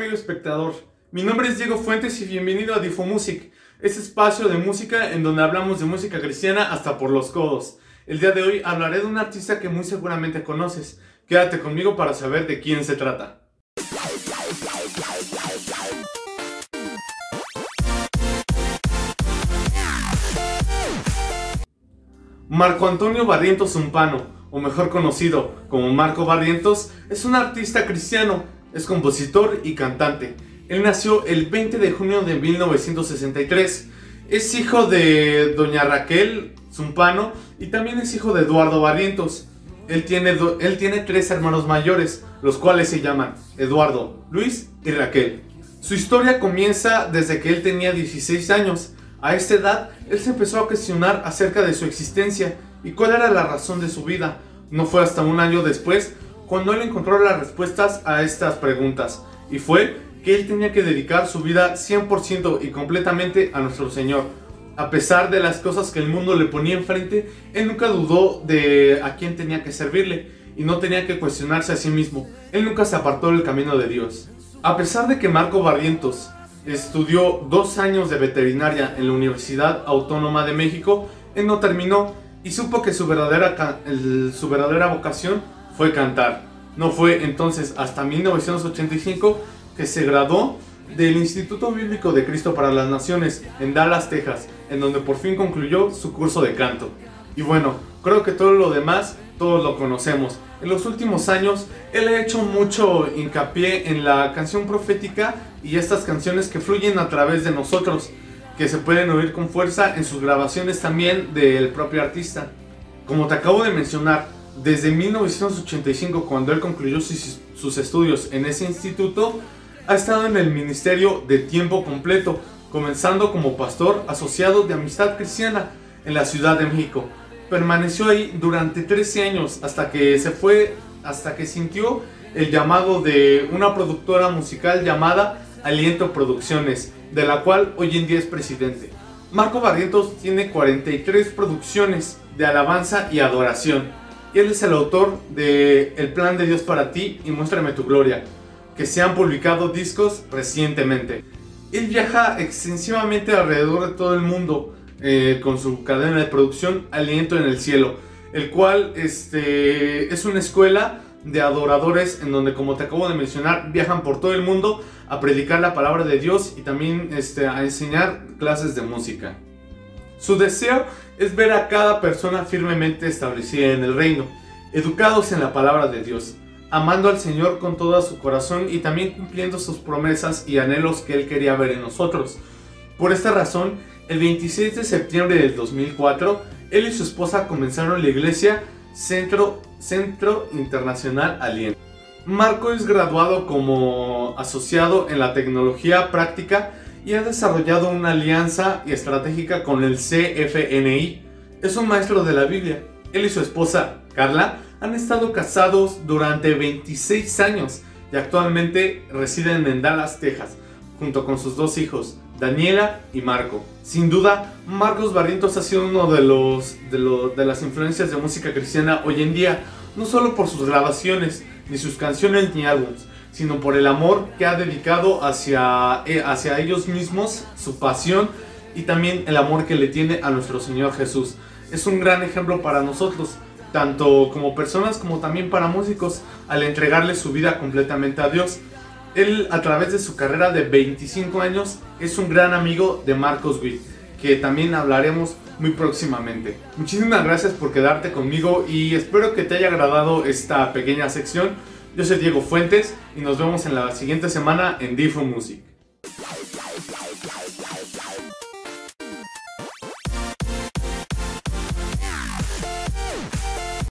amigo espectador? Mi nombre es Diego Fuentes y bienvenido a Difo Music, este espacio de música en donde hablamos de música cristiana hasta por los codos. El día de hoy hablaré de un artista que muy seguramente conoces. Quédate conmigo para saber de quién se trata. Marco Antonio Barrientos Zumpano, o mejor conocido como Marco Barrientos, es un artista cristiano, es compositor y cantante. Él nació el 20 de junio de 1963. Es hijo de doña Raquel Zumpano y también es hijo de Eduardo Barrientos. Él tiene, él tiene tres hermanos mayores, los cuales se llaman Eduardo, Luis y Raquel. Su historia comienza desde que él tenía 16 años. A esta edad, él se empezó a cuestionar acerca de su existencia y cuál era la razón de su vida. No fue hasta un año después cuando él encontró las respuestas a estas preguntas, y fue que él tenía que dedicar su vida 100% y completamente a nuestro Señor. A pesar de las cosas que el mundo le ponía enfrente, él nunca dudó de a quién tenía que servirle y no tenía que cuestionarse a sí mismo. Él nunca se apartó del camino de Dios. A pesar de que Marco Barrientos Estudió dos años de veterinaria en la Universidad Autónoma de México. Él no terminó y supo que su verdadera, su verdadera vocación fue cantar. No fue entonces hasta 1985 que se graduó del Instituto Bíblico de Cristo para las Naciones en Dallas, Texas, en donde por fin concluyó su curso de canto. Y bueno, creo que todo lo demás todos lo conocemos. En los últimos años, él ha hecho mucho hincapié en la canción profética y estas canciones que fluyen a través de nosotros, que se pueden oír con fuerza en sus grabaciones también del propio artista. Como te acabo de mencionar, desde 1985, cuando él concluyó sus estudios en ese instituto, ha estado en el ministerio de tiempo completo, comenzando como pastor asociado de Amistad Cristiana en la Ciudad de México permaneció ahí durante 13 años hasta que se fue, hasta que sintió el llamado de una productora musical llamada Aliento Producciones, de la cual hoy en día es presidente. Marco Barrientos tiene 43 producciones de alabanza y adoración. Él es el autor de El plan de Dios para ti y Muéstrame tu gloria, que se han publicado discos recientemente. Él viaja extensivamente alrededor de todo el mundo, eh, con su cadena de producción Aliento en el Cielo, el cual este, es una escuela de adoradores en donde, como te acabo de mencionar, viajan por todo el mundo a predicar la palabra de Dios y también este, a enseñar clases de música. Su deseo es ver a cada persona firmemente establecida en el reino, educados en la palabra de Dios, amando al Señor con todo su corazón y también cumpliendo sus promesas y anhelos que Él quería ver en nosotros. Por esta razón, el 26 de septiembre del 2004, él y su esposa comenzaron la iglesia Centro, Centro Internacional Aliento. Marco es graduado como asociado en la tecnología práctica y ha desarrollado una alianza estratégica con el CFNI. Es un maestro de la Biblia. Él y su esposa, Carla, han estado casados durante 26 años y actualmente residen en Dallas, Texas, junto con sus dos hijos, Daniela y Marco. Sin duda, Marcos Barrientos ha sido uno de los, de, las influencias de música cristiana hoy en día, no solo por sus grabaciones, ni sus canciones ni álbumes, sino por el amor que ha dedicado hacia, eh, hacia ellos mismos, su pasión y también el amor que le tiene a nuestro Señor Jesús. Es un gran ejemplo para nosotros, tanto como personas como también para músicos, al entregarle su vida completamente a Dios. Él, a través de su carrera de 25 años, es un gran amigo de Marcos Witt, que también hablaremos muy próximamente. Muchísimas gracias por quedarte conmigo y espero que te haya agradado esta pequeña sección. Yo soy Diego Fuentes y nos vemos en la siguiente semana en Difo Music.